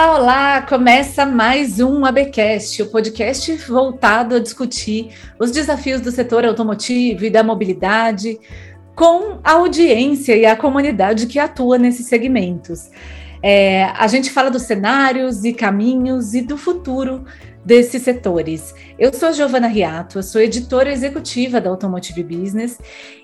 Olá, olá! Começa mais um ABcast, o podcast voltado a discutir os desafios do setor automotivo e da mobilidade com a audiência e a comunidade que atua nesses segmentos. É, a gente fala dos cenários e caminhos e do futuro desses setores. Eu sou a Giovana Riato, sou editora executiva da Automotive Business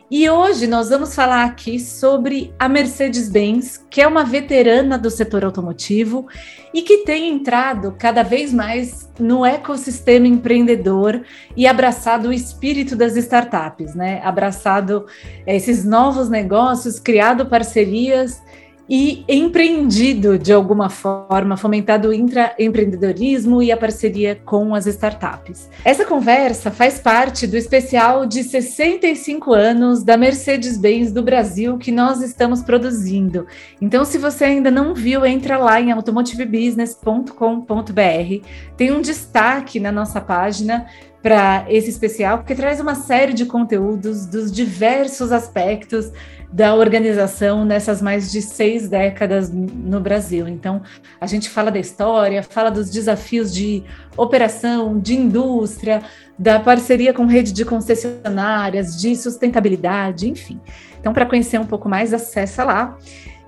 e hoje nós vamos falar aqui sobre a Mercedes-Benz, que é uma veterana do setor automotivo e que tem entrado cada vez mais no ecossistema empreendedor e abraçado o espírito das startups, né? Abraçado esses novos negócios, criado parcerias e empreendido de alguma forma, fomentado o intraempreendedorismo e a parceria com as startups. Essa conversa faz parte do especial de 65 anos da Mercedes-Benz do Brasil que nós estamos produzindo. Então, se você ainda não viu, entra lá em automotivebusiness.com.br. Tem um destaque na nossa página para esse especial, porque traz uma série de conteúdos dos diversos aspectos da organização nessas mais de seis décadas no Brasil. Então, a gente fala da história, fala dos desafios de operação, de indústria, da parceria com rede de concessionárias, de sustentabilidade, enfim. Então, para conhecer um pouco mais, acessa lá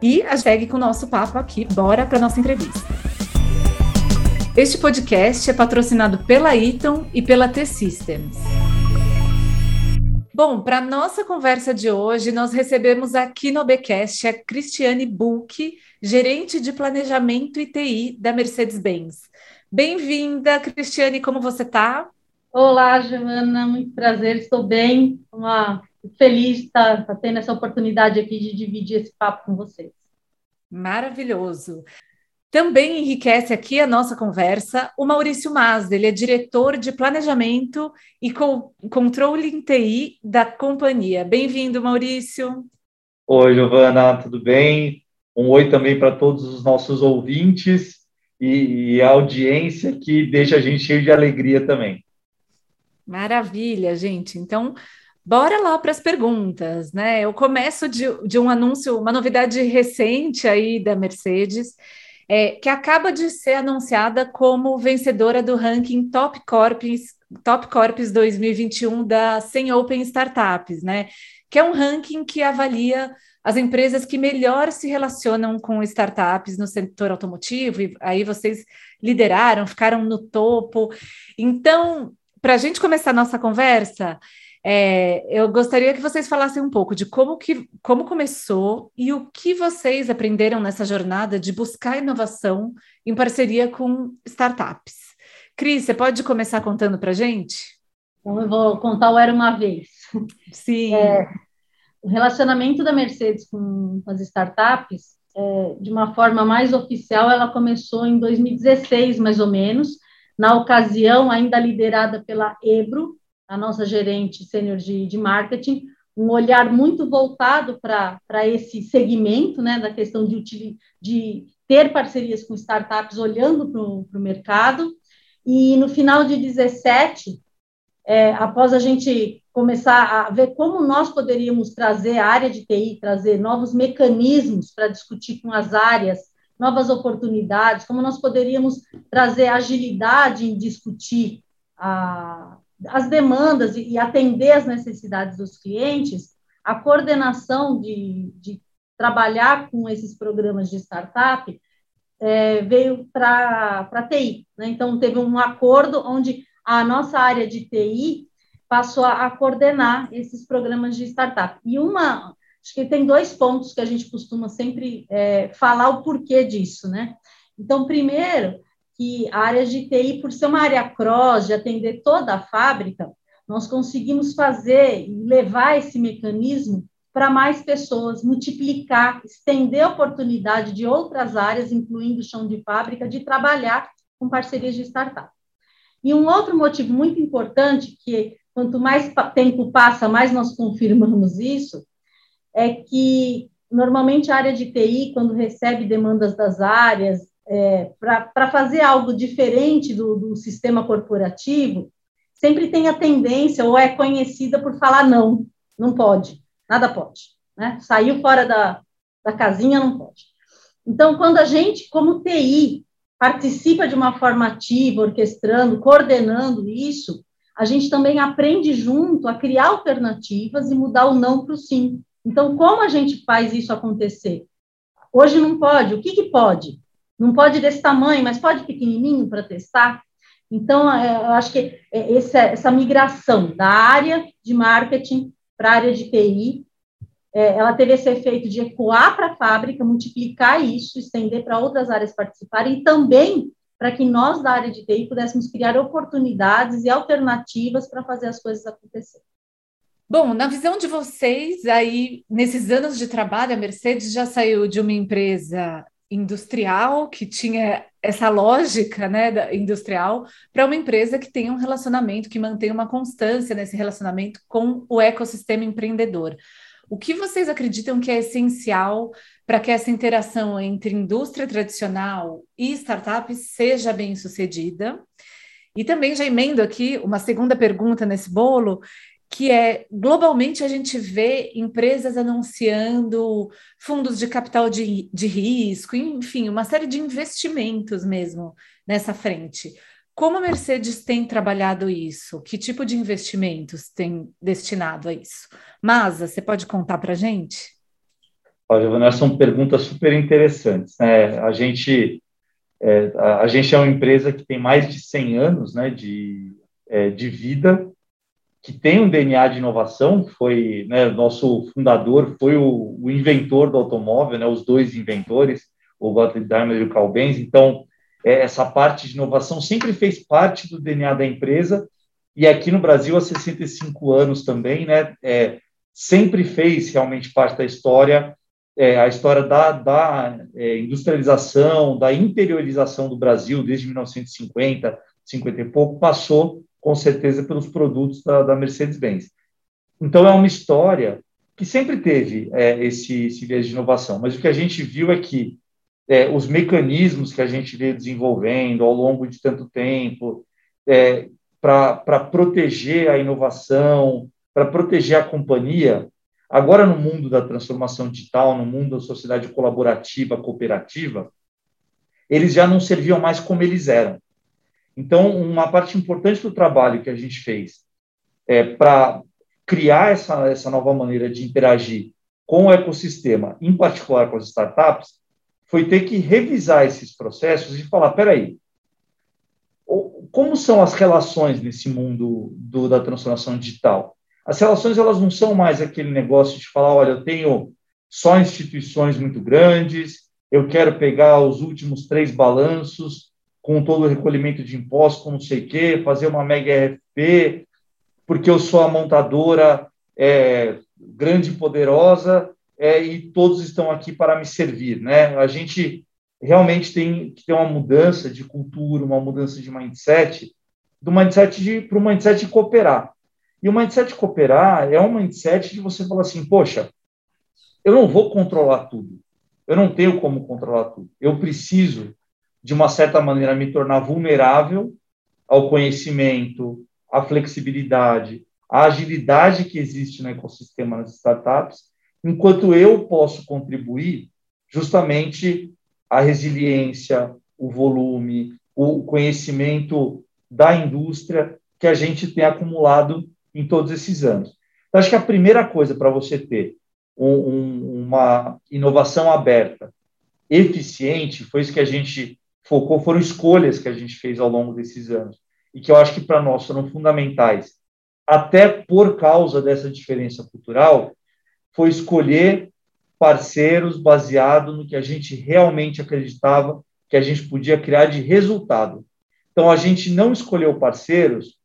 e segue com o nosso papo aqui. Bora para nossa entrevista. Este podcast é patrocinado pela Eaton e pela T-Systems. Bom, para nossa conversa de hoje, nós recebemos aqui no Becast a Cristiane Bulk, gerente de planejamento e TI da Mercedes-Benz. Bem-vinda, Cristiane, como você está? Olá, Giovana, muito prazer, estou bem, uma, feliz de estar tendo essa oportunidade aqui de dividir esse papo com vocês. Maravilhoso. Também enriquece aqui a nossa conversa o Maurício Mazda, ele é diretor de planejamento e co controle em TI da companhia. Bem-vindo, Maurício. Oi, Giovana, tudo bem? Um oi também para todos os nossos ouvintes e, e a audiência que deixa a gente cheio de alegria também. Maravilha, gente. Então, Bora lá para as perguntas, né? Eu começo de, de, um anúncio, uma novidade recente aí da Mercedes, é, que acaba de ser anunciada como vencedora do ranking Top Corps, Top Corps 2021 da 100 Open Startups, né? Que é um ranking que avalia as empresas que melhor se relacionam com startups no setor automotivo, e aí vocês lideraram, ficaram no topo. Então, para a gente começar a nossa conversa, é, eu gostaria que vocês falassem um pouco de como, que, como começou e o que vocês aprenderam nessa jornada de buscar inovação em parceria com startups. Cris, você pode começar contando para a gente? Então, eu vou contar o Era Uma Vez. Sim. É, o relacionamento da Mercedes com as startups, é, de uma forma mais oficial, ela começou em 2016, mais ou menos, na ocasião ainda liderada pela Ebro, a nossa gerente sênior de, de marketing, um olhar muito voltado para esse segmento, né, da questão de, de ter parcerias com startups olhando para o mercado. E no final de 17, é, após a gente começar a ver como nós poderíamos trazer a área de TI, trazer novos mecanismos para discutir com as áreas, novas oportunidades, como nós poderíamos trazer agilidade em discutir a, as demandas e, atender as necessidades dos clientes, a coordenação de, de trabalhar com esses programas de startup é, veio para a TI. Né? Então, teve um acordo onde a nossa área de TI passou a, a, coordenar esses programas de startup. E uma, acho que tem dois pontos que a gente costuma sempre é, falar o porquê disso, né? Então, primeiro, que a área de TI, por ser uma área cross, de atender toda a fábrica, nós conseguimos fazer e levar esse mecanismo para mais pessoas, multiplicar, estender a oportunidade de outras áreas, incluindo o chão de fábrica, de trabalhar com parcerias de startup. E um outro motivo muito importante, que quanto mais tempo passa, mais nós confirmamos isso, é que normalmente a área de TI, quando recebe demandas das áreas, é, para fazer algo diferente do, do sistema corporativo, sempre tem a tendência, ou é conhecida por falar não, não pode, nada pode. Né? Saiu fora da, da casinha, não pode. Então, quando a gente, como TI, participa de uma forma ativa, orquestrando, coordenando isso, a gente também aprende junto a criar alternativas e mudar o não para o sim. Então, como a gente faz isso acontecer? Hoje não pode. O que, que pode? Não pode desse tamanho, mas pode pequenininho para testar? Então, é, eu acho que é, essa, migração da área de marketing para a área de TI, é, ela teve esse efeito de ecoar para a fábrica, multiplicar isso, estender para outras áreas participarem e também para que nós da área de TI pudéssemos criar oportunidades e alternativas para fazer as coisas acontecerem. Bom, na visão de vocês, aí, nesses anos de trabalho, a Mercedes já saiu de uma empresa industrial que tinha essa lógica né, industrial para uma empresa que tem um relacionamento, que mantém uma constância nesse relacionamento com o ecossistema empreendedor. O que vocês acreditam que é essencial para que essa interação entre indústria tradicional e startups seja bem sucedida? E também já emendo aqui uma segunda pergunta nesse bolo, que é globalmente a gente vê empresas anunciando fundos de capital de, de risco, enfim, uma série de investimentos mesmo nessa frente. Como a Mercedes tem trabalhado isso? Que tipo de investimentos tem destinado a isso? Masa, você pode contar para a gente? Olha, Giovana, são perguntas super interessantes. Né? A, gente, é, a, a, gente é uma empresa que tem mais de 100 anos né, de, é, de vida que tem um DNA de inovação, foi, né, nosso fundador foi o, o, inventor do automóvel, né, os dois inventores, o Gottlieb Daimler e o Carl Benz, então é, essa parte de inovação sempre fez parte do DNA da empresa, e aqui no Brasil há 65 anos também, né, é, sempre fez realmente parte da história, é, a história da, da é, industrialização, da interiorização do Brasil desde 1950, 50 e pouco, passou com certeza, pelos produtos da, da Mercedes-Benz. Então, é uma história que sempre teve é, esse, esse viés de inovação, mas o que a gente viu é que é, os mecanismos que a gente veio desenvolvendo ao longo de tanto tempo é, para proteger a inovação, para proteger a companhia, agora no mundo da transformação digital, no mundo da sociedade colaborativa, cooperativa, eles já não serviam mais como eles eram. Então, uma parte importante do trabalho que a gente fez é, para criar essa, essa nova maneira de interagir com o ecossistema, em particular com as startups, foi ter que revisar esses processos e falar: peraí, como são as relações nesse mundo do, da transformação digital? As relações elas não são mais aquele negócio de falar: olha, eu tenho só instituições muito grandes, eu quero pegar os últimos três balanços com todo o recolhimento de impostos, com não sei o quê, fazer uma mega RFP, porque eu sou a montadora é, grande e poderosa é, e todos estão aqui para me servir. Né? A gente realmente tem que ter uma mudança de cultura, uma mudança de mindset, do mindset para o mindset de cooperar. E o mindset de cooperar é um mindset de você falar assim, poxa, eu não vou controlar tudo, eu não tenho como controlar tudo, eu preciso de uma certa maneira, me tornar vulnerável ao conhecimento, à flexibilidade, à agilidade que existe no ecossistema das startups, enquanto eu posso contribuir justamente a resiliência, o volume, o conhecimento da indústria que a gente tem acumulado em todos esses anos. Então, acho que a primeira coisa para você ter um, um, uma inovação aberta, eficiente, foi isso que a gente focou foram escolhas que a gente fez ao longo desses anos e que eu acho que para nós foram fundamentais. Até por causa dessa diferença cultural, foi escolher parceiros baseado no que a gente realmente acreditava que a gente podia criar de resultado. Então, a gente não escolheu parceiros,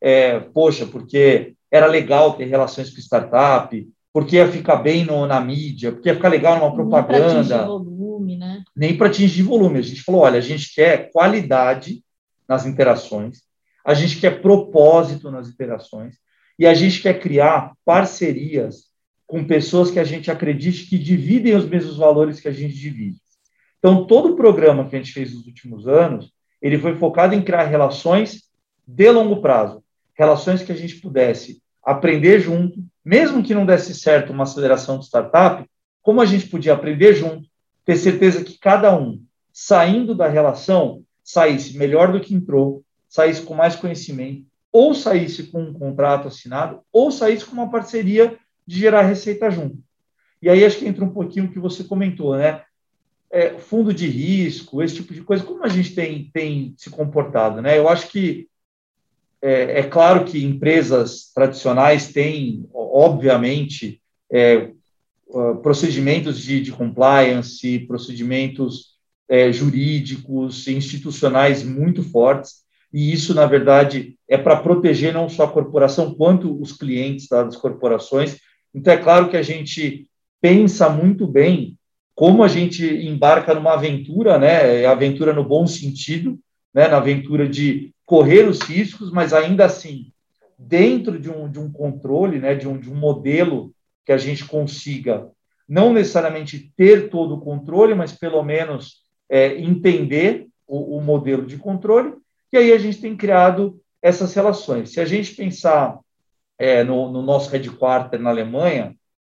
é, poxa, porque era legal ter relações com startup, porque ia ficar bem no, na mídia, porque ia ficar legal numa propaganda volume, né? Nem para atingir volume. A gente falou: olha, a gente quer qualidade nas interações, a gente quer propósito nas interações e a gente quer criar parcerias com pessoas que a gente acredite que dividem os mesmos valores que a gente divide. Então, todo o programa que a gente fez nos últimos anos, ele foi focado em criar relações de longo prazo, relações que a gente pudesse aprender junto, mesmo que não desse certo uma aceleração de startup, como a gente podia aprender junto, ter certeza que cada um, saindo da relação, saísse melhor do que entrou, saísse com mais conhecimento, ou saísse com um contrato assinado, ou saísse com uma parceria de gerar receita junto. E aí acho que entra um pouquinho o que você comentou, né? É, fundo de risco, esse tipo de coisa, como a gente tem, tem se comportado, né? Eu acho que é, é claro que empresas tradicionais têm, obviamente, é, procedimentos de, de, compliance, procedimentos é, jurídicos, institucionais muito fortes, e isso, na verdade, é para proteger não só a corporação, quanto os clientes das corporações. Então, é claro que a gente pensa muito bem como a gente embarca numa aventura, né, aventura no bom sentido, né, na aventura de correr os riscos, mas ainda assim, dentro de um, de um controle, né, de, um, de um modelo que a gente consiga não necessariamente ter todo o controle, mas pelo menos é, entender o, o, modelo de controle, e aí a gente tem criado essas relações. Se a gente pensar é, no, no nosso headquarter na Alemanha,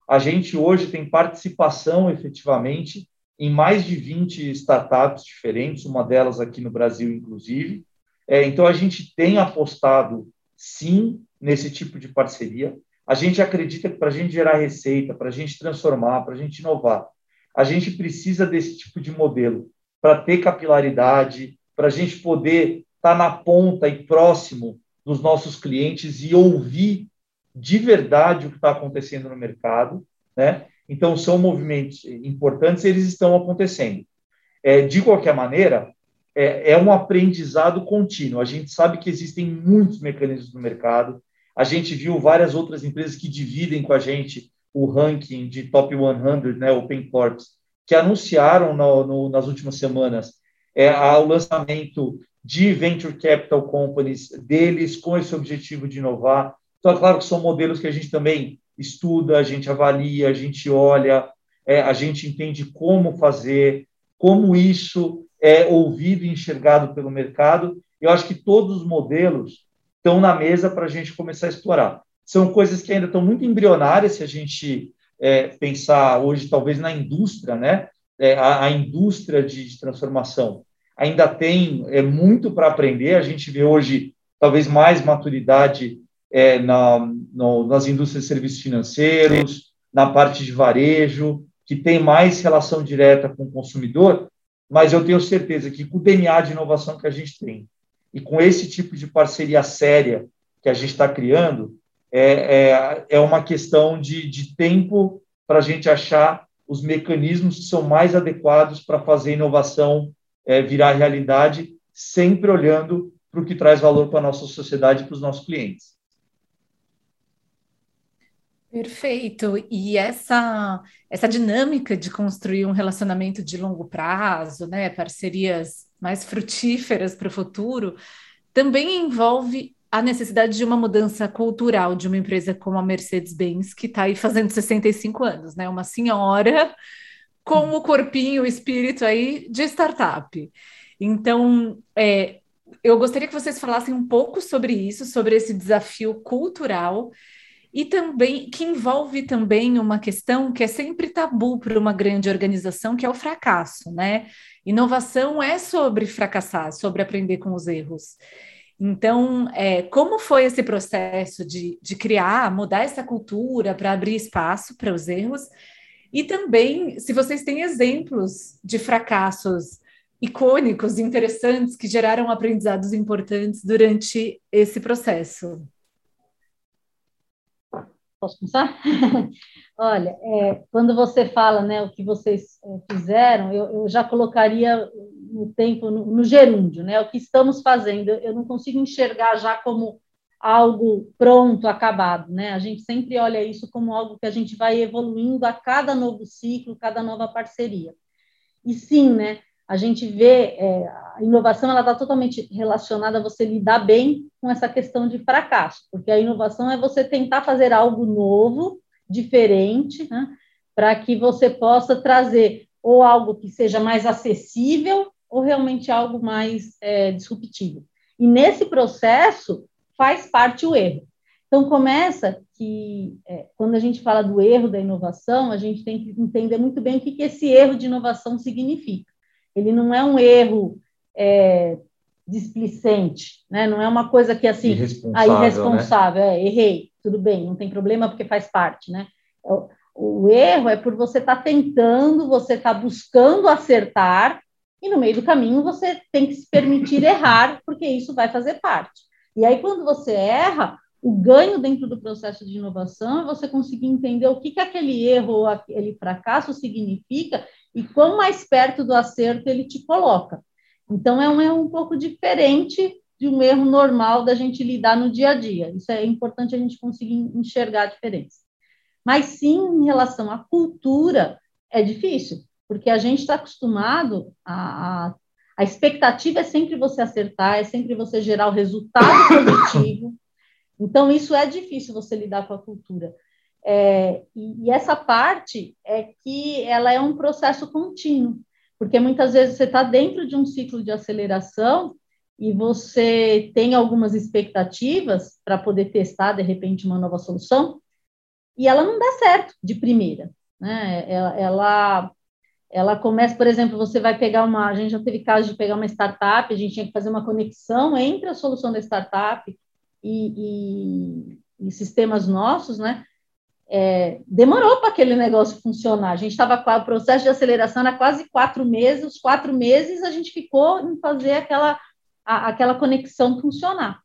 a gente hoje tem participação efetivamente em mais de 20 startups diferentes, uma delas aqui no Brasil, inclusive. É, então, a gente tem apostado, sim, nesse tipo de parceria. A gente acredita que para a gente gerar receita, para a gente transformar, para a gente inovar, a gente precisa desse tipo de modelo para ter capilaridade, para a gente poder estar tá na ponta e próximo dos nossos clientes e ouvir de verdade o que está acontecendo no mercado, né? Então, são movimentos importantes, eles estão acontecendo. É, de qualquer maneira, é, é, um aprendizado contínuo. A gente sabe que existem muitos mecanismos no mercado. A gente viu várias outras empresas que dividem com a gente o ranking de top 100, né, Open Corps, que anunciaram no, no, nas últimas semanas é, o lançamento de venture capital companies deles com esse objetivo de inovar. Então, é claro que são modelos que a gente também estuda, a gente avalia, a gente olha, é, a gente entende como fazer, como isso é ouvido e enxergado pelo mercado. Eu acho que todos os modelos estão na mesa para a gente começar a explorar. São coisas que ainda estão muito embrionárias, se a gente é, pensar hoje, talvez, na indústria, né? É, a, a, indústria de, de, transformação ainda tem é, muito para aprender. A gente vê hoje, talvez, mais maturidade é, na, no, nas indústrias de serviços financeiros, na parte de varejo, que tem mais relação direta com o consumidor, mas eu tenho certeza que com o DNA de inovação que a gente tem e com esse tipo de parceria séria que a gente está criando, é, é, é, uma questão de, de tempo para a gente achar os mecanismos que são mais adequados para fazer inovação é, virar realidade, sempre olhando para o que traz valor para a nossa sociedade e para os nossos clientes. Perfeito. E essa essa dinâmica de construir um relacionamento de longo prazo, né, parcerias mais frutíferas para o futuro, também envolve a necessidade de uma mudança cultural de uma empresa como a Mercedes-Benz, que está aí fazendo 65 anos, né? Uma senhora com o corpinho, o espírito aí de startup. Então, é, eu gostaria que vocês falassem um pouco sobre isso, sobre esse desafio cultural e também que envolve também uma questão que é sempre tabu para uma grande organização, que é o fracasso, né? Inovação é sobre fracassar, sobre aprender com os erros. Então, é, como foi esse processo de, de criar, mudar essa cultura para abrir espaço para os erros? E também, se vocês têm exemplos de fracassos icônicos, interessantes, que geraram aprendizados importantes durante esse processo. Posso começar? Olha, é, quando você fala né, o que vocês é, fizeram, eu, eu, já colocaria no tempo, no, no, gerúndio, né, o que estamos fazendo. Eu não consigo enxergar já como algo pronto, acabado. Né? A gente sempre olha isso como algo que a gente vai evoluindo a cada novo ciclo, cada nova parceria. E sim, né, a gente vê é, a inovação ela está totalmente relacionada a você lidar bem com essa questão de fracasso, porque a inovação é você tentar fazer algo novo, diferente, né, para que você possa trazer ou algo que seja mais acessível ou realmente algo mais é, disruptivo. E nesse processo faz parte o erro. Então começa que é, quando a gente fala do erro da inovação, a gente tem que entender muito bem o que, que esse erro de inovação significa. Ele não é um erro é, displicente, né? Não é uma coisa que assim, irresponsável, a irresponsável, né? é, errei, tudo bem, não tem problema porque faz parte, né? O, o erro é por você estar tá tentando, você está buscando acertar e no meio do caminho você tem que se permitir errar, porque isso vai fazer parte. E aí quando você erra, o ganho dentro do processo de inovação é você conseguir entender o que, que aquele erro ou aquele fracasso significa e quão mais perto do acerto ele te coloca. Então, é um erro um pouco diferente de um erro normal da gente lidar no dia a dia. Isso é importante a gente conseguir enxergar a diferença. Mas, sim, em relação à cultura, é difícil, porque a gente está acostumado a, a. A expectativa é sempre você acertar, é sempre você gerar o resultado positivo. Então, isso é difícil você lidar com a cultura. É, e, e, essa parte é que ela é um processo contínuo porque muitas vezes você está dentro de um ciclo de aceleração e você tem algumas expectativas para poder testar, de repente, uma nova solução, e ela não dá certo de primeira. Né? Ela, ela, ela começa, por exemplo, você vai pegar uma. A gente já teve caso de pegar uma startup, a gente tinha que fazer uma conexão entre a solução da startup e, e, e sistemas nossos, né? É, demorou para aquele negócio funcionar. A gente estava com o processo de aceleração era quase quatro meses, os quatro meses a gente ficou em fazer aquela, a, aquela conexão funcionar.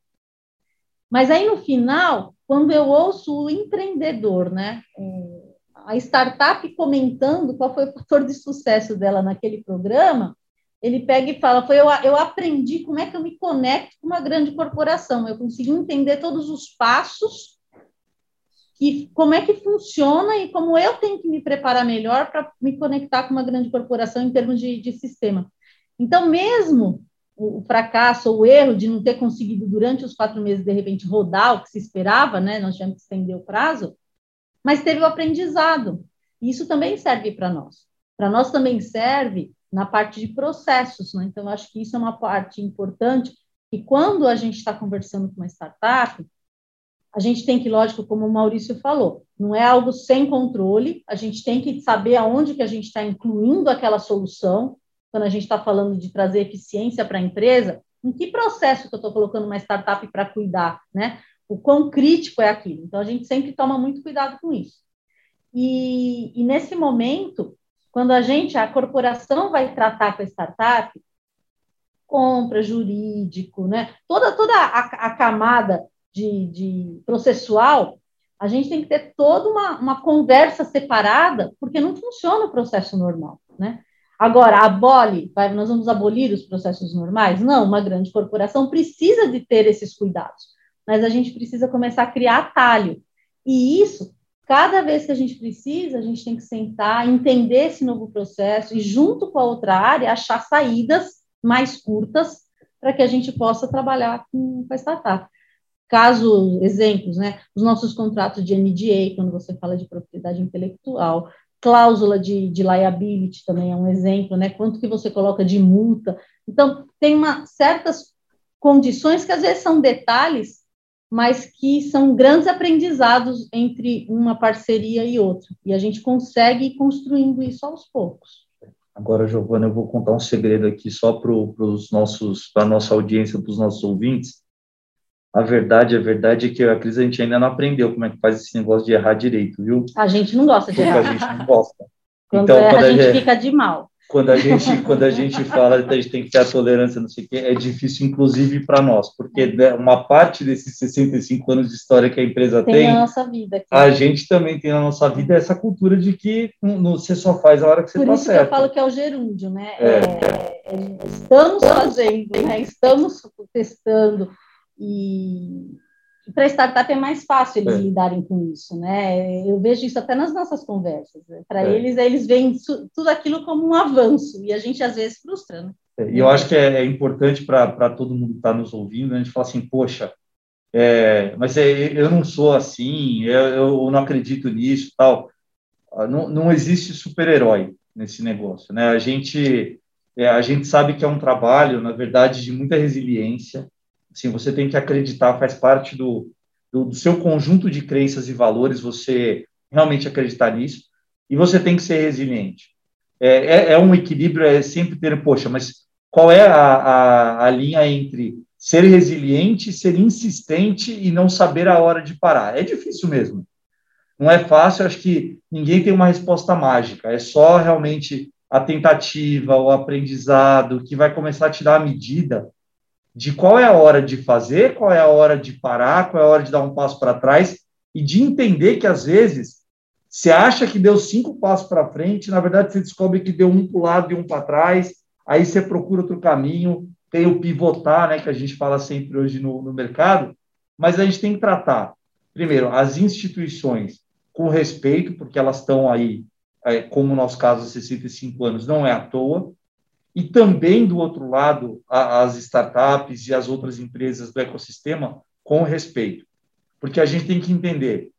Mas aí no final, quando eu ouço o empreendedor, né, é, a startup comentando qual foi o fator de sucesso dela naquele programa, ele pega e fala: foi eu, eu aprendi como é que eu me conecto com uma grande corporação, eu consegui entender todos os passos que como é que funciona e como eu tenho que me preparar melhor para me conectar com uma grande corporação em termos de, de sistema. Então, mesmo o, fracasso ou o erro de não ter conseguido durante os quatro meses de repente rodar o que se esperava, né? Nós tivemos que estender o prazo, mas teve o aprendizado. E isso também serve para nós. Para nós também serve na parte de processos, né? Então, acho que isso é uma parte importante. E quando a gente está conversando com uma startup, a gente tem que, lógico, como o Maurício falou, não é algo sem controle, a gente tem que saber aonde que a gente está incluindo aquela solução, quando a gente está falando de trazer eficiência para a empresa, em que processo que eu estou colocando uma startup para cuidar, né? O quão crítico é aquilo. Então, a gente sempre toma muito cuidado com isso. E, e nesse momento, quando a gente, a corporação vai tratar com a startup, compra, jurídico, né? Toda, toda a, a camada de, de processual, a gente tem que ter toda uma, uma conversa separada, porque não funciona o processo normal, né? Agora, abole, vai, nós vamos abolir os processos normais? Não, uma grande corporação precisa de ter esses cuidados, mas a gente precisa começar a criar atalho. E isso, cada vez que a gente precisa, a gente tem que sentar, entender esse novo processo e, junto com a outra área, achar saídas mais curtas para que a gente possa trabalhar com, com a startup. Caso, exemplos, né? Os nossos contratos de NDA, quando você fala de propriedade intelectual, cláusula de, de liability também é um exemplo, né? Quanto que você coloca de multa. Então, tem uma, certas condições que às vezes são detalhes, mas que são grandes aprendizados entre uma parceria e outra. E a gente consegue ir construindo isso aos poucos. Agora, Giovana, eu vou contar um segredo aqui só para os nossos, para nossa audiência, para os nossos ouvintes. A verdade, a verdade é que a Cris a gente ainda não aprendeu como é que faz esse negócio de errar direito, viu? A gente não gosta de Porque errar. a gente não gosta. Quando então, erra, quando a gente, gente fica de mal. Quando a gente, quando a gente fala que a gente tem que ter a tolerância, não sei o quê, é difícil, inclusive, para nós, porque né, uma parte desses 65 anos de história que a empresa tem, tem na nossa vida. Aqui. A gente também tem na nossa vida essa cultura de que não, você só faz a hora que você está certo. Por isso que eu falo que é o gerúndio, né? É. É, é, estamos fazendo, né? estamos testando, e para startup é mais fácil eles é. lidarem com isso, né? Eu vejo isso até nas nossas conversas. Né? Para é. eles, eles veem tudo aquilo como um avanço e a gente às vezes frustra, né? É, e eu acho que é, é importante para todo mundo que está nos ouvindo, né? a gente falar assim, poxa, é, mas é, eu não sou assim, eu, eu não acredito nisso, tal. Ah, não, não existe super-herói nesse negócio, né? A gente a gente sabe que é um trabalho, na verdade, de muita resiliência, Assim, você tem que acreditar, faz parte do, do, do seu conjunto de crenças e valores, você realmente acreditar nisso, e você tem que ser resiliente. É, é, é, um equilíbrio, é sempre ter, poxa, mas qual é a, a, a linha entre ser resiliente, ser insistente e não saber a hora de parar. É difícil mesmo. Não é fácil, acho que ninguém tem uma resposta mágica. É só realmente a tentativa, o aprendizado que vai começar a te dar a medida de qual é a hora de fazer, qual é a hora de parar, qual é a hora de dar um passo para trás e de entender que às vezes você acha que deu cinco passos para frente, na verdade você descobre que deu um para o lado e um para trás, aí você procura outro caminho, tem o pivotar, né, que a gente fala sempre hoje no, no mercado, mas a gente tem que tratar, primeiro, as instituições com respeito, porque elas estão aí, é, como no nosso caso, há 65 anos, não é à toa, e também, do outro lado, a, as startups e as outras empresas do ecossistema com respeito. Porque a gente tem que entender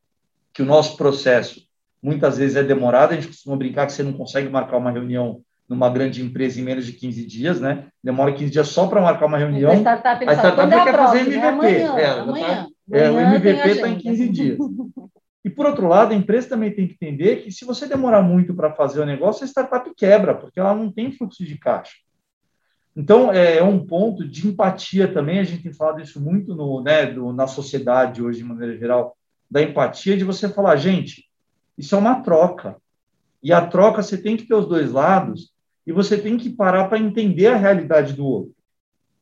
que o nosso processo muitas vezes é demorado, a gente costuma brincar que você não consegue marcar uma reunião numa grande empresa em menos de 15 dias, né? Demora 15 dias só para marcar uma reunião. A startup, a startup é quer fazer MVP. Né? Amanhã, é, amanhã. Tá, é, o MVP está em 15 dias. E, por outro lado, a empresa também tem que entender que se você demorar muito para fazer o negócio, a startup quebra, porque ela não tem fluxo de caixa. Então, é, é um ponto de empatia também, a gente tem falado isso muito no, né, do, na sociedade hoje, de maneira geral, da empatia, de você falar, gente, isso é uma troca. E a troca você tem que ter os dois lados e você tem que parar para entender a realidade do outro.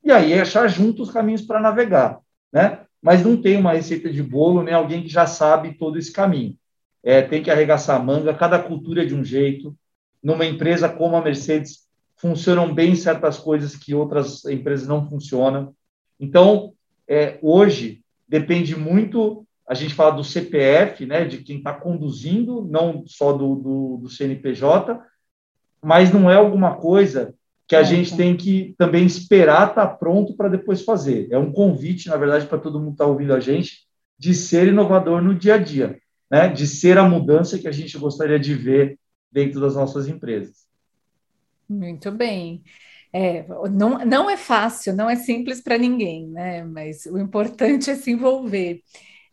E aí achar juntos os caminhos para navegar, né? Mas não tem uma receita de bolo, nem alguém que já sabe todo esse caminho. É, tem que arregaçar a manga, cada cultura é de um jeito. Numa empresa como a Mercedes, funcionam bem certas coisas que outras empresas não funcionam. Então, é, hoje, depende muito a gente fala do CPF, né, de quem está conduzindo, não só do, do, do, CNPJ, mas não é alguma coisa que a é, gente tem que também esperar estar tá pronto para depois fazer. É um convite, na verdade, para todo mundo estar tá ouvindo a gente, de ser inovador no dia a dia, né, de ser a mudança que a gente gostaria de ver dentro das nossas empresas. Muito bem. É, não, não é fácil, não é simples para ninguém, né? Mas o importante é se envolver.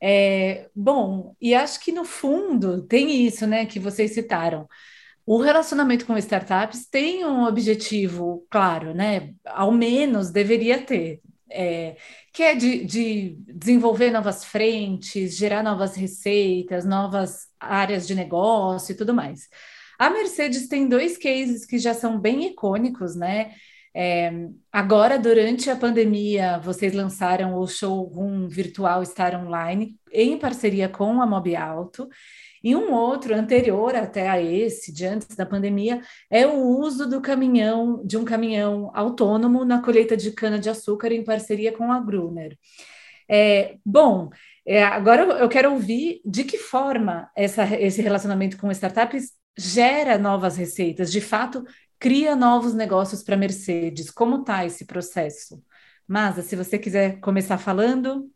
É, bom, e acho que no fundo tem isso, né, que vocês citaram. O relacionamento com startups tem um objetivo claro, né? Ao menos deveria ter, é, que é de, de, desenvolver novas frentes, gerar novas receitas, novas áreas de negócio e tudo mais. A Mercedes tem dois cases que já são bem icônicos, né? É, agora, durante a pandemia, vocês lançaram o showroom virtual Estar Online em parceria com a Mob Alto. E um outro anterior até a esse, de antes da pandemia, é o uso do caminhão, de um caminhão autônomo na colheita de cana-de-açúcar em parceria com a Gruner. É, bom, é, agora eu quero ouvir de que forma essa, esse relacionamento com startups gera novas receitas. De fato, cria novos negócios para Mercedes. Como está esse processo? Masa, se você quiser começar falando.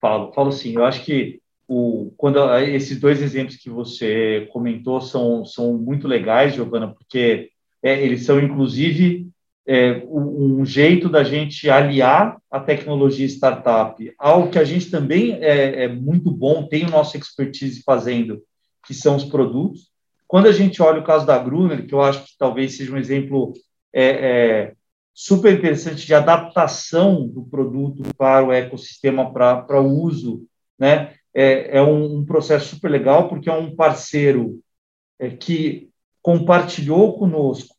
Falo, falo sim. Eu acho que o, quando esses dois exemplos que você comentou são, são muito legais, Giovana, porque é, eles são, inclusive, é, um jeito da gente aliar a tecnologia startup ao que a gente também é, é muito bom, tem o nosso expertise fazendo, que são os produtos. Quando a gente olha o caso da Gruner, que eu acho que talvez seja um exemplo é, é, super interessante de adaptação do produto para o ecossistema, para, para o uso, né? É, é um, um, processo super legal, porque é um parceiro é, que compartilhou conosco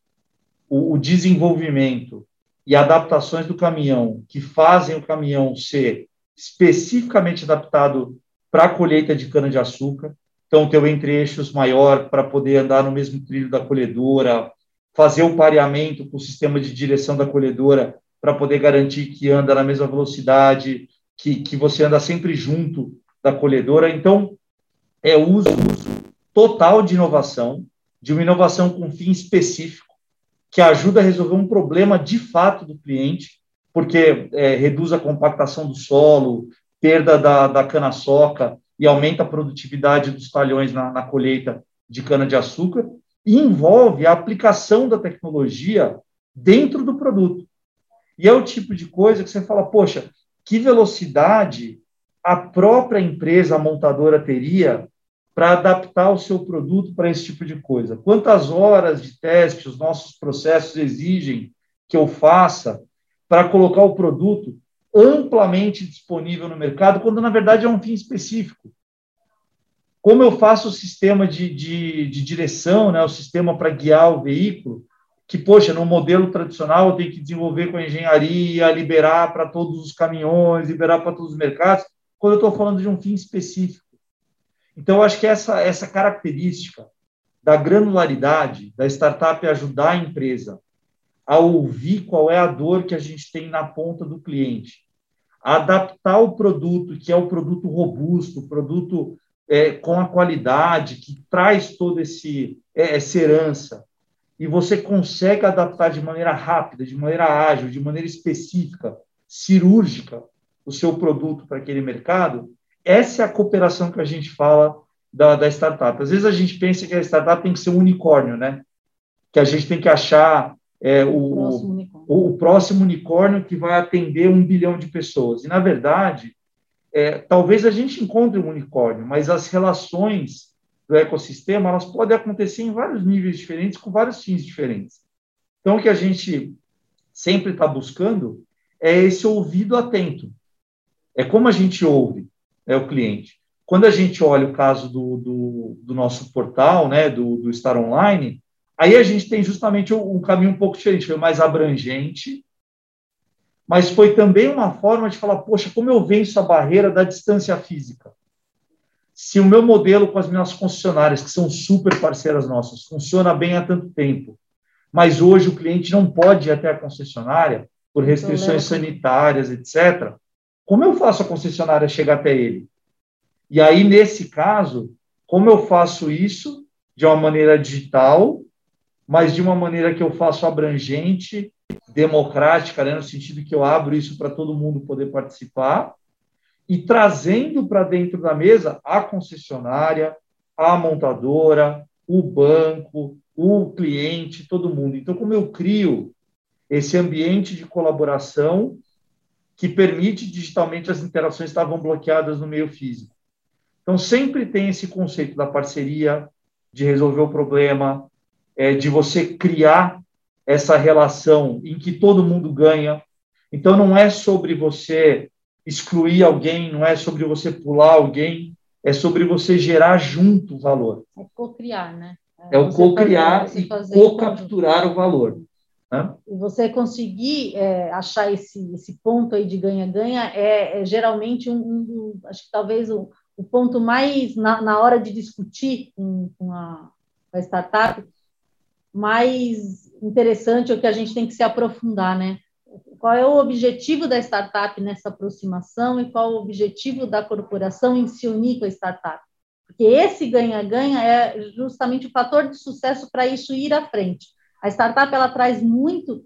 o, o desenvolvimento e adaptações do caminhão, que fazem o caminhão ser especificamente adaptado para a colheita de cana-de-açúcar. Então, ter o entre-eixos maior para poder andar no mesmo trilho da colhedora, fazer o pareamento com o sistema de direção da colhedora para poder garantir que anda na mesma velocidade, que, que você anda sempre junto da colhedora. Então, é uso, uso total de inovação, de uma inovação com fim específico, que ajuda a resolver um problema de fato do cliente, porque é, reduz a compactação do solo, perda da, da cana-soca, e aumenta a produtividade dos talhões na, na colheita de cana-de-açúcar, e envolve a aplicação da tecnologia dentro do produto. E é o tipo de coisa que você fala, poxa, que velocidade a própria empresa a montadora teria para adaptar o seu produto para esse tipo de coisa? Quantas horas de teste os nossos processos exigem que eu faça para colocar o produto amplamente disponível no mercado, quando na verdade é um fim específico. Como eu faço o sistema de, de, de direção, né, o sistema para guiar o veículo, que, poxa, no modelo tradicional eu tenho que desenvolver com a engenharia, liberar para todos os caminhões, liberar para todos os mercados, quando eu estou falando de um fim específico. Então, eu acho que essa, essa característica da granularidade da startup ajudar a empresa a ouvir qual é a dor que a gente tem na ponta do cliente, adaptar o produto, que é o produto robusto, o produto é, com a qualidade, que traz toda esse, é, essa herança, e você consegue adaptar de maneira rápida, de maneira ágil, de maneira específica, cirúrgica, o seu produto para aquele mercado, essa é a cooperação que a gente fala da, da, startup. Às vezes a gente pensa que a startup tem que ser um unicórnio, né? Que a gente tem que achar é, o, próximo o, o, próximo unicórnio que vai atender um bilhão de pessoas. E, na verdade, é, talvez a gente encontre um unicórnio, mas as relações do ecossistema elas podem acontecer em vários níveis diferentes, com vários fins diferentes. Então, o que a gente sempre está buscando é esse ouvido atento. É como a gente ouve é o cliente. Quando a gente olha o caso do, do, do nosso portal, né, do, do Star Online, aí a gente tem justamente um, um caminho um pouco diferente, foi mais abrangente, mas foi também uma forma de falar, poxa, como eu venço a barreira da distância física? Se o meu modelo com as minhas concessionárias, que são super parceiras nossas, funciona bem há tanto tempo, mas hoje o cliente não pode ir até a concessionária por restrições sanitárias, etc., como eu faço a concessionária chegar até ele? E aí, nesse caso, como eu faço isso de uma maneira digital, mas de uma maneira que eu faço abrangente, democrática, né, no sentido que eu abro isso para todo mundo poder participar, e trazendo para dentro da mesa a concessionária, a montadora, o banco, o cliente, todo mundo. Então, como eu crio esse ambiente de colaboração que permite digitalmente as interações estavam bloqueadas no meio físico. Então, sempre tem esse conceito da parceria, de resolver o problema, é, de você criar essa relação em que todo mundo ganha. Então, não é sobre você excluir alguém, não é sobre você pular alguém, é sobre você gerar junto valor. É co-criar, né? É, é o co-criar e co-capturar o valor. Né? Você conseguir é, achar esse, esse ponto aí de ganha-ganha é, é, geralmente um, um, acho que talvez o, o ponto mais na, na, hora de discutir com, com, a, com a startup mais interessante ou que a gente tem que se aprofundar, né? Qual é o objetivo da startup nessa aproximação e qual o objetivo da corporação em se unir com a startup? Porque esse ganha-ganha é justamente o fator de sucesso para isso ir à frente. A startup ela traz muito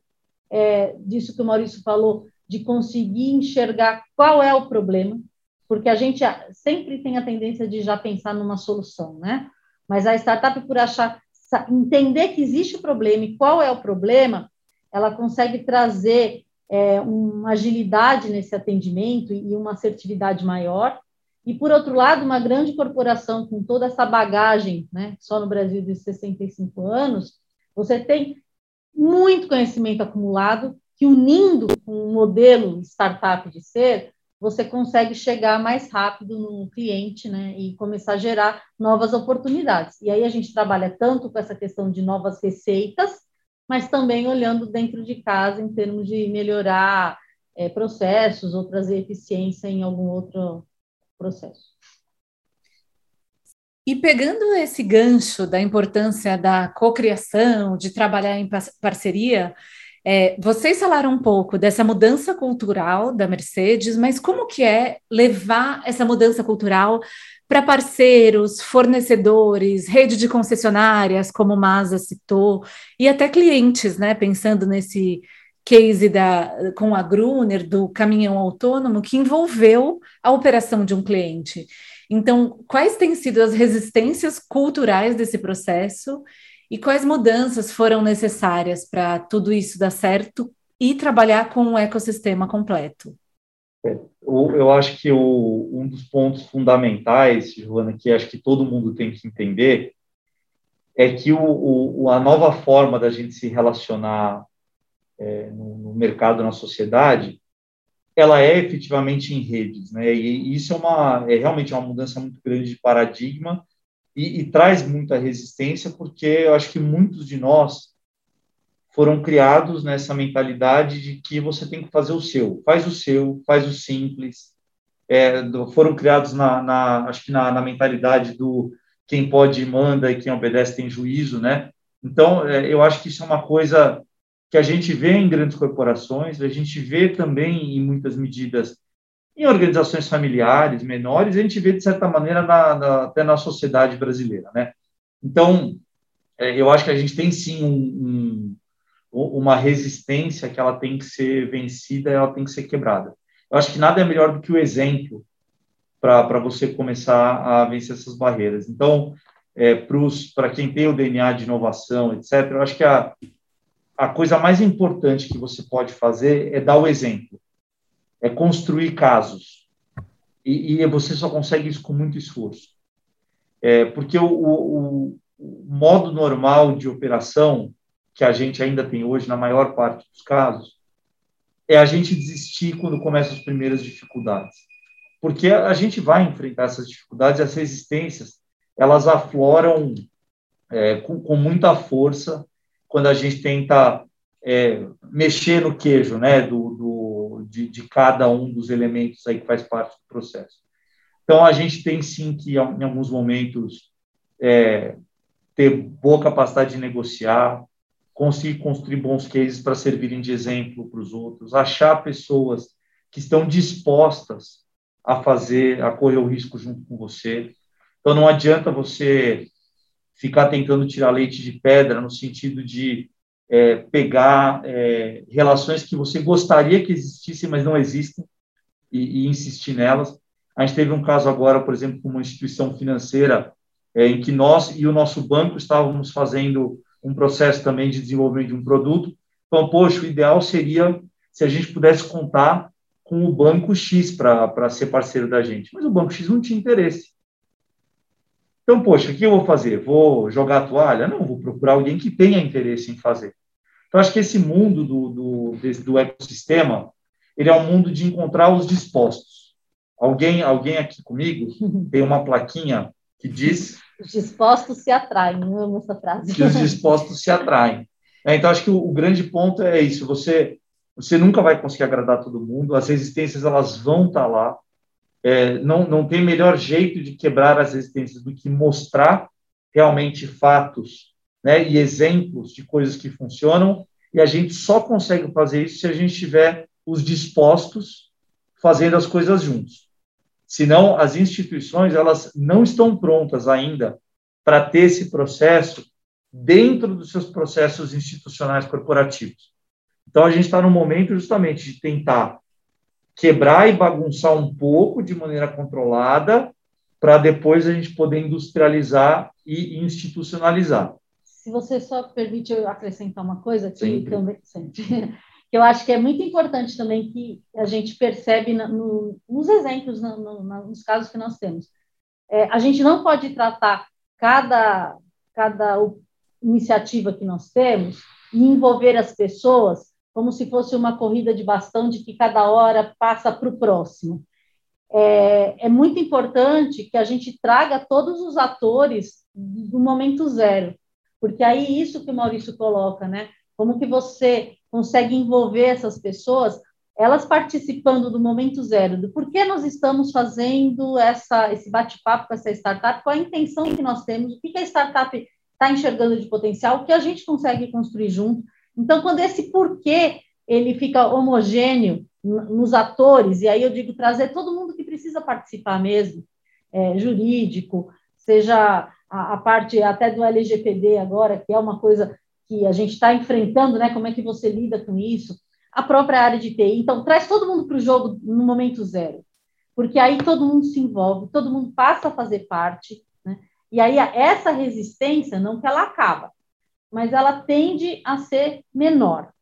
é, disso que o Maurício falou, de conseguir enxergar qual é o problema, porque a gente sempre tem a tendência de já pensar numa solução, né? Mas a startup, por achar, entender que existe o problema e qual é o problema, ela consegue trazer é, uma agilidade nesse atendimento e uma assertividade maior. E, por outro lado, uma grande corporação com toda essa bagagem, né, só no Brasil de 65 anos, você tem muito conhecimento acumulado que, unindo com um modelo startup de ser, você consegue chegar mais rápido no cliente né, e começar a gerar novas oportunidades. E aí a gente trabalha tanto com essa questão de novas receitas, mas também olhando dentro de casa em termos de melhorar é, processos ou trazer eficiência em algum outro processo. E pegando esse gancho da importância da cocriação, de trabalhar em parceria, é, vocês falaram um pouco dessa mudança cultural da Mercedes, mas como que é levar essa mudança cultural para parceiros, fornecedores, rede de concessionárias, como o Masa citou, e até clientes, né? Pensando nesse case da, com a Gruner, do caminhão autônomo, que envolveu a operação de um cliente. Então, quais têm sido as resistências culturais desse processo e quais mudanças foram necessárias para tudo isso dar certo e trabalhar com um ecossistema completo? É, eu acho que o, um dos pontos fundamentais, Joana, que acho que todo mundo tem que entender, é que o, o, a nova forma da gente se relacionar é, no, no, mercado, na sociedade, ela é efetivamente em redes, né? E isso é uma é realmente uma mudança muito grande de paradigma e, e traz muita resistência, porque eu acho que muitos de nós foram criados nessa mentalidade de que você tem que fazer o seu, faz o seu, faz o simples. É, foram criados na, na acho que na, na, mentalidade do quem pode manda e quem obedece tem juízo, né? Então, é, eu acho que isso é uma coisa que a gente vê em grandes corporações, a gente vê também em muitas medidas em organizações familiares menores, a gente vê de certa maneira na, na, até na sociedade brasileira, né? Então, é, eu acho que a gente tem sim um, um, uma resistência que ela tem que ser vencida, ela tem que ser quebrada. Eu acho que nada é melhor do que o exemplo para você começar a vencer essas barreiras. Então, é, para quem tem o DNA de inovação, etc., eu acho que a, a coisa mais importante que você pode fazer é dar o exemplo, é construir casos. E, e você só consegue isso com muito esforço. É, porque o, o, o, modo normal de operação que a gente ainda tem hoje, na maior parte dos casos, é a gente desistir quando começam as primeiras dificuldades. Porque a gente vai enfrentar essas dificuldades, as resistências, elas afloram é, com, com muita força quando a gente tenta é, mexer no queijo, né, do, do de, de, cada um dos elementos aí que faz parte do processo. Então, a gente tem sim que, em alguns momentos, é, ter boa capacidade de negociar, conseguir construir bons cases para servirem de exemplo para os outros, achar pessoas que estão dispostas a fazer, a correr o risco junto com você. Então, não adianta você ficar tentando tirar leite de pedra no sentido de é, pegar é, relações que você gostaria que existissem, mas não existem, e, e, insistir nelas. A gente teve um caso agora, por exemplo, com uma instituição financeira, é, em que nós e o nosso banco estávamos fazendo um processo também de desenvolvimento de um produto. Então, poxa, o ideal seria se a gente pudesse contar com o banco X para ser parceiro da gente. Mas o banco X não tinha interesse. Então, poxa, o que eu vou fazer? Vou jogar a toalha? Não, vou procurar alguém que tenha interesse em fazer. Então, acho que esse mundo do, do, do ecossistema, ele é um mundo de encontrar os dispostos. Alguém, alguém aqui comigo tem uma plaquinha que diz... Os dispostos se atraem, eu amo essa frase. Que os dispostos se atraem. É, então, acho que o, o grande ponto é isso, você, você nunca vai conseguir agradar todo mundo, as resistências elas vão estar lá, é, não, não tem melhor jeito de quebrar as resistências do que mostrar realmente fatos né, e exemplos de coisas que funcionam, e a gente só consegue fazer isso se a gente tiver os dispostos fazendo as coisas juntos. Senão, as instituições elas não estão prontas ainda para ter esse processo dentro dos seus processos institucionais corporativos. Então, a gente está no momento justamente de tentar quebrar e bagunçar um pouco de maneira controlada, para depois a gente poder industrializar e institucionalizar. Se você só permite eu acrescentar uma coisa que também sempre, que eu acho que é muito importante também que a gente percebe no, nos exemplos, no, no, nos casos que nós temos. É, a gente não pode tratar cada, cada iniciativa que nós temos e envolver as pessoas como se fosse uma corrida de bastão de que cada hora passa para o próximo. É, é, muito importante que a gente traga todos os atores do momento zero, porque aí isso que o Maurício coloca, né? Como que você consegue envolver essas pessoas, elas participando do momento zero, do porquê nós estamos fazendo essa, esse bate-papo com essa startup, qual a intenção que nós temos, o que a startup está enxergando de potencial, o que a gente consegue construir junto, então, quando esse porquê ele fica homogêneo nos atores, e aí eu digo trazer todo mundo que precisa participar mesmo, é, jurídico, seja a, a, parte até do LGPD agora, que é uma coisa que a gente está enfrentando, né? Como é que você lida com isso? A própria área de TI. Então, traz todo mundo para o jogo no momento zero, porque aí todo mundo se envolve, todo mundo passa a fazer parte, né? E aí essa resistência, não que ela acaba, mas ela tende a ser menor.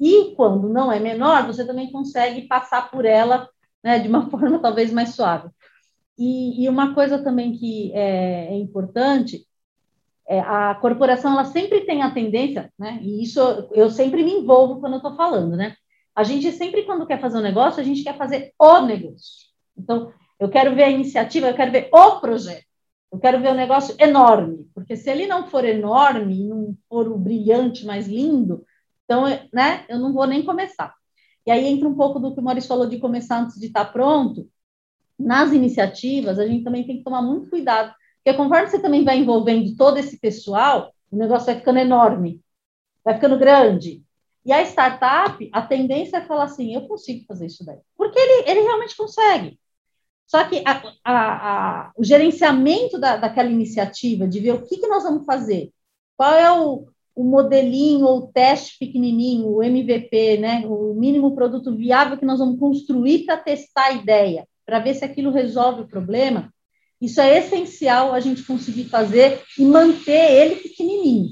E quando não é menor, você também consegue passar por ela né, de uma forma talvez mais suave. E, e uma coisa também que é, é importante é, a corporação ela sempre tem a tendência, né? E isso eu sempre me envolvo quando eu estou falando, né? A gente sempre, quando quer fazer um negócio, a gente quer fazer o negócio. Então, eu quero ver a iniciativa, eu quero ver o projeto. Eu quero ver um negócio enorme, porque se ele não for enorme, não for o brilhante mais lindo, então, né, eu não vou nem começar. E aí entra um pouco do que o Maurício falou de começar antes de estar pronto. Nas iniciativas, a gente também tem que tomar muito cuidado, porque conforme você também vai envolvendo todo esse pessoal, o negócio vai ficando enorme, vai ficando grande. E a startup, a tendência é falar assim: eu consigo fazer isso daí. Porque ele, ele realmente consegue. Só que a, a, a, o gerenciamento da, daquela iniciativa, de ver o que, que nós vamos fazer, qual é o, o modelinho ou o teste pequenininho, o MVP, né, o mínimo produto viável que nós vamos construir para testar a ideia, para ver se aquilo resolve o problema, isso é essencial a gente conseguir fazer e manter ele pequenininho.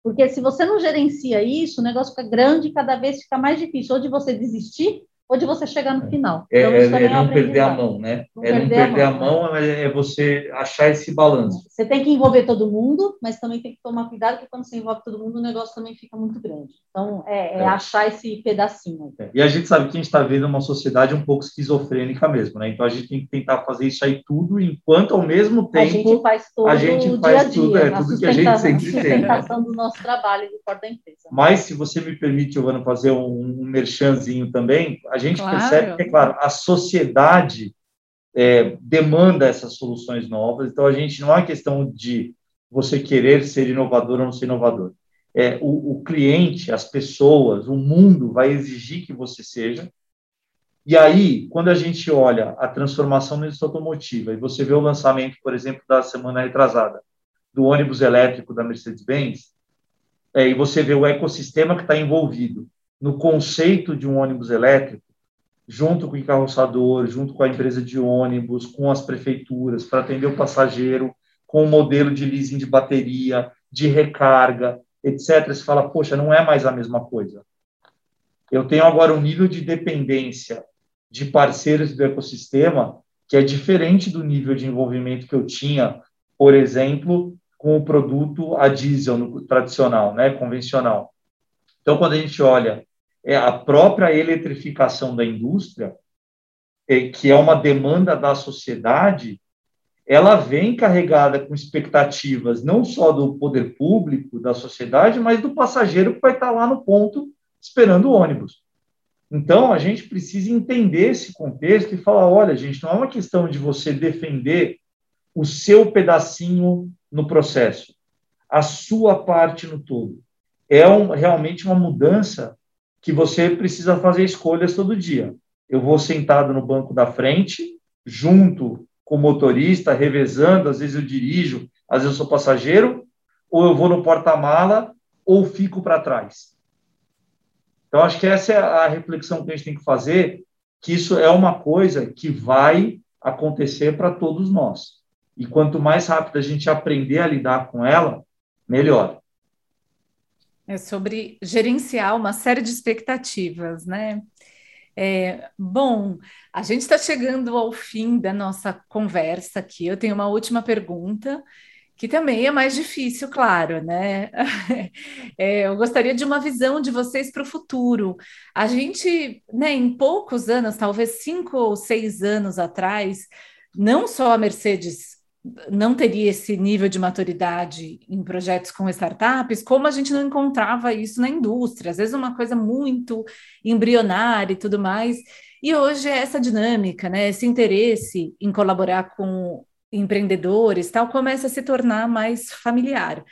Porque se você não gerencia isso, o negócio fica grande e cada vez fica mais difícil, ou de você desistir, ou de você chegar no final. É, então, é, é não perder a mão, né? Não é não perder a mão, a mão é, é você achar esse balanço. Você tem que envolver todo mundo, mas também tem que tomar cuidado, porque quando você envolve todo mundo, o negócio também fica muito grande. Então, é, é, é. achar esse pedacinho. E a gente sabe que a gente está vendo uma sociedade um pouco esquizofrênica mesmo, né? Então, a gente tem que tentar fazer isso aí tudo, enquanto ao mesmo tempo... A gente faz tudo a gente faz dia tudo, é, tudo que a gente sempre tem. A sustentação do nosso trabalho de fora da empresa. Mas, se você me permite, Giovana, fazer um, um merchanzinho também, a gente claro. percebe que, é claro, a sociedade é, demanda essas soluções novas, então a gente não é questão de você querer ser inovador ou não ser inovador. É, o, o cliente, as pessoas, o mundo vai exigir que você seja. E aí, quando a gente olha a transformação na indústria automotiva e você vê o lançamento, por exemplo, da semana retrasada, do ônibus elétrico da Mercedes-Benz, é, e você vê o ecossistema que está envolvido no conceito de um ônibus elétrico, junto com o encarroçador, junto com a empresa de ônibus, com as prefeituras, para atender o passageiro, com o modelo de leasing de bateria, de recarga, etc. Você fala, poxa, não é mais a mesma coisa. Eu tenho agora um nível de dependência de parceiros do ecossistema que é diferente do nível de envolvimento que eu tinha, por exemplo, com o produto a diesel no, tradicional, né, convencional. Então, quando a gente olha é a própria eletrificação da indústria, é, que é uma demanda da sociedade, ela vem carregada com expectativas não só do poder público, da sociedade, mas do passageiro que vai estar lá no ponto esperando o ônibus. Então, a gente precisa entender esse contexto e falar: olha, gente, não é uma questão de você defender o seu pedacinho no processo, a sua parte no todo. É um, realmente uma mudança que você precisa fazer escolhas todo dia. Eu vou sentado no banco da frente, junto com o motorista, revezando, às vezes eu dirijo, às vezes eu sou passageiro, ou eu vou no porta-mala, ou fico para trás. Então, acho que essa é a reflexão que a gente tem que fazer, que isso é uma coisa que vai acontecer para todos nós. E quanto mais rápido a gente aprender a lidar com ela, melhor. É sobre gerenciar uma série de expectativas, né? É, bom, a gente está chegando ao fim da nossa conversa aqui. Eu tenho uma última pergunta, que também é mais difícil, claro, né? É, eu gostaria de uma visão de vocês para o futuro. A gente, né, em poucos anos, talvez cinco ou seis anos atrás, não só a Mercedes não teria esse nível de maturidade em projetos com startups, como a gente não encontrava isso na indústria, às vezes uma coisa muito embrionária e tudo mais. E hoje é essa dinâmica, né, esse interesse em colaborar com empreendedores, tal, começa a se tornar mais familiar.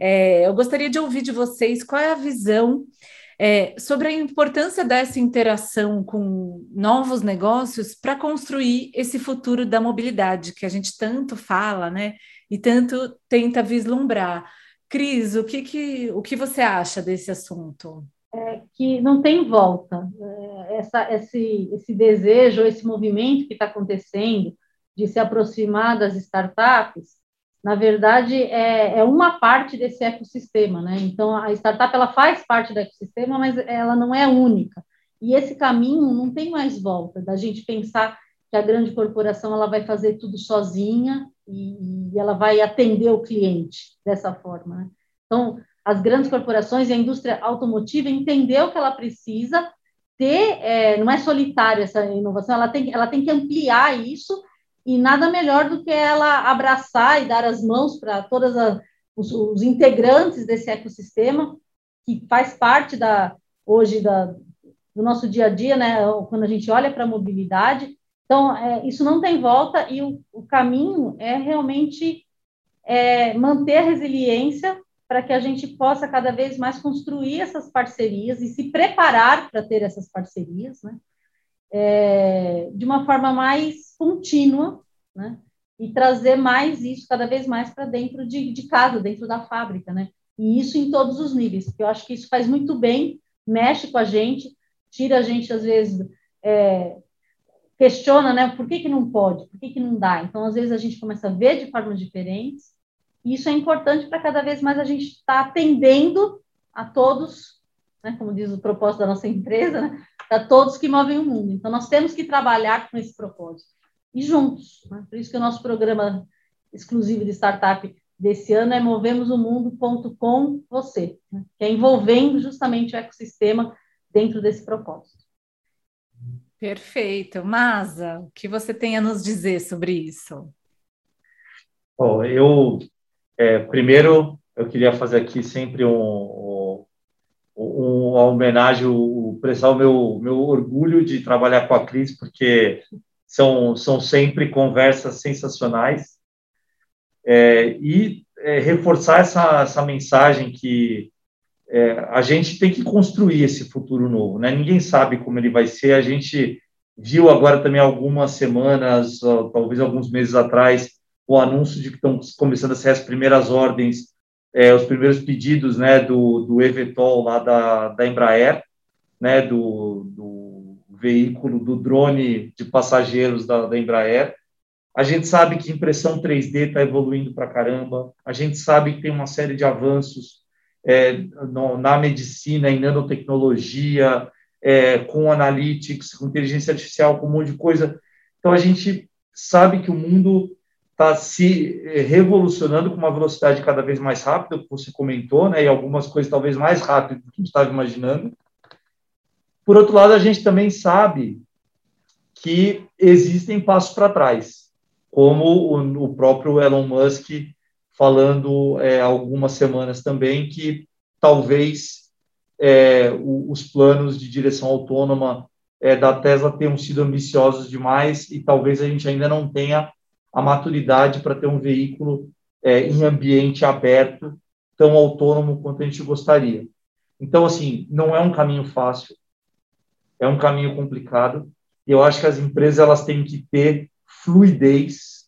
É, eu gostaria de ouvir de vocês qual é a visão é, sobre a importância dessa interação com novos negócios para construir esse futuro da mobilidade que a gente tanto fala, né? E tanto tenta vislumbrar. Cris, o que, que, o que você acha desse assunto? É que não tem volta. É, essa, esse, esse desejo, esse movimento que está acontecendo de se aproximar das startups, na verdade, é, é, uma parte desse ecossistema, né? Então, a startup, ela faz parte do ecossistema, mas ela não é única. E esse caminho não tem mais volta, da gente pensar que a grande corporação ela vai fazer tudo sozinha e, e ela vai atender o cliente dessa forma. Né? Então, as grandes corporações e a indústria automotiva entendeu que ela precisa ter, é, não é solitária essa inovação, ela tem, ela tem que ampliar isso e nada melhor do que ela abraçar e dar as mãos para todos os, os, integrantes desse ecossistema que faz parte da hoje da, do nosso dia a dia, né? Quando a gente olha para a mobilidade, então é, isso não tem volta e o, o caminho é realmente é, manter a resiliência para que a gente possa cada vez mais construir essas parcerias e se preparar para ter essas parcerias, né? É, de uma forma mais contínua, né? E trazer mais isso cada vez mais para dentro de, de casa, dentro da fábrica, né? E isso em todos os níveis, porque eu acho que isso faz muito bem, mexe com a gente, tira a gente, às vezes, é, questiona, né? Por que, que não pode? Por que, que não dá? Então, às vezes, a gente começa a ver de formas diferentes, e isso é importante para cada vez mais a gente estar tá atendendo a todos, né? Como diz o propósito da nossa empresa, né? A todos que movem o mundo. Então, nós temos que trabalhar com esse propósito. E juntos. Né? Por isso que o nosso programa exclusivo de startup desse ano é Movemos o Mundo com você, né? que é envolvendo justamente o ecossistema dentro desse propósito. Perfeito. Masa, o que você tem a nos dizer sobre isso? Bom, eu, é, primeiro, eu queria fazer aqui sempre um, um, uma homenagem, prestar o meu, meu orgulho de trabalhar com a Cris, porque são, são sempre conversas sensacionais é, e é, reforçar essa, essa mensagem que é, a gente tem que construir esse futuro novo, né? Ninguém sabe como ele vai ser. A gente viu agora também algumas semanas, talvez alguns meses atrás, o anúncio de que estão começando a ser as primeiras ordens, é, os primeiros pedidos, né, do, do Evetol lá da, da Embraer, né, do, do veículo, do drone de passageiros da, da Embraer. A gente sabe que impressão 3D está evoluindo para caramba. A gente sabe que tem uma série de avanços é, no, na medicina, em nanotecnologia, é, com analytics, com inteligência artificial, com um monte de coisa. Então, a gente sabe que o mundo está se é, revolucionando com uma velocidade cada vez mais rápida, que você comentou, né, e algumas coisas talvez mais rápido do que a gente estava imaginando. Por outro lado, a gente também sabe que existem passos para trás como o, o próprio Elon Musk falando é, algumas semanas também que talvez é, o, os planos de direção autônoma é, da Tesla tenham sido ambiciosos demais e talvez a gente ainda não tenha a maturidade para ter um veículo é, em ambiente aberto tão autônomo quanto a gente gostaria. Então, assim, não é um caminho fácil, é um caminho complicado. E eu acho que as empresas elas têm que ter fluidez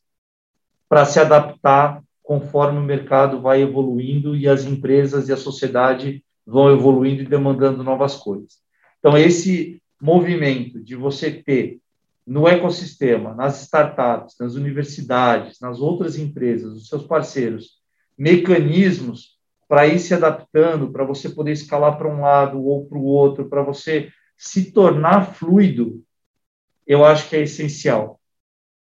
para se adaptar conforme o mercado vai evoluindo e as empresas e a sociedade vão evoluindo e demandando novas coisas. Então, esse movimento de você ter no ecossistema, nas startups, nas universidades, nas outras empresas, os seus parceiros, mecanismos para ir se adaptando, para você poder escalar para um lado ou para o outro, para você se tornar fluido, eu acho que é essencial.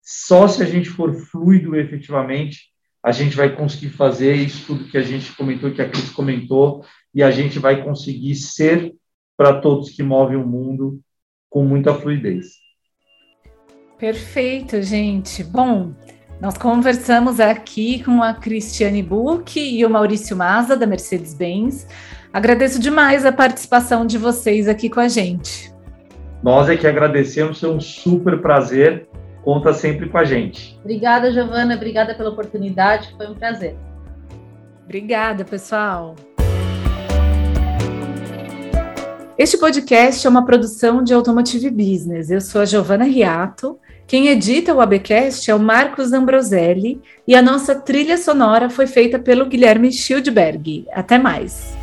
Só se a gente for fluido efetivamente, a gente vai conseguir fazer isso tudo que a gente comentou, que a Cris comentou, e a gente vai conseguir ser para todos que movem o mundo com muita fluidez. Perfeito, gente. Bom, nós conversamos aqui com a Cristiane Buch e o Maurício Maza, da Mercedes-Benz. Agradeço demais a participação de vocês aqui com a gente. Nós é que agradecemos, é um super prazer conta sempre com a gente. Obrigada, Giovana. Obrigada pela oportunidade. Foi um prazer. Obrigada, pessoal. Este podcast é uma produção de Automotive Business. Eu sou a Giovana Riato. Quem edita o ABcast é o Marcos Ambroselli e a nossa trilha sonora foi feita pelo Guilherme Schildberg. Até mais.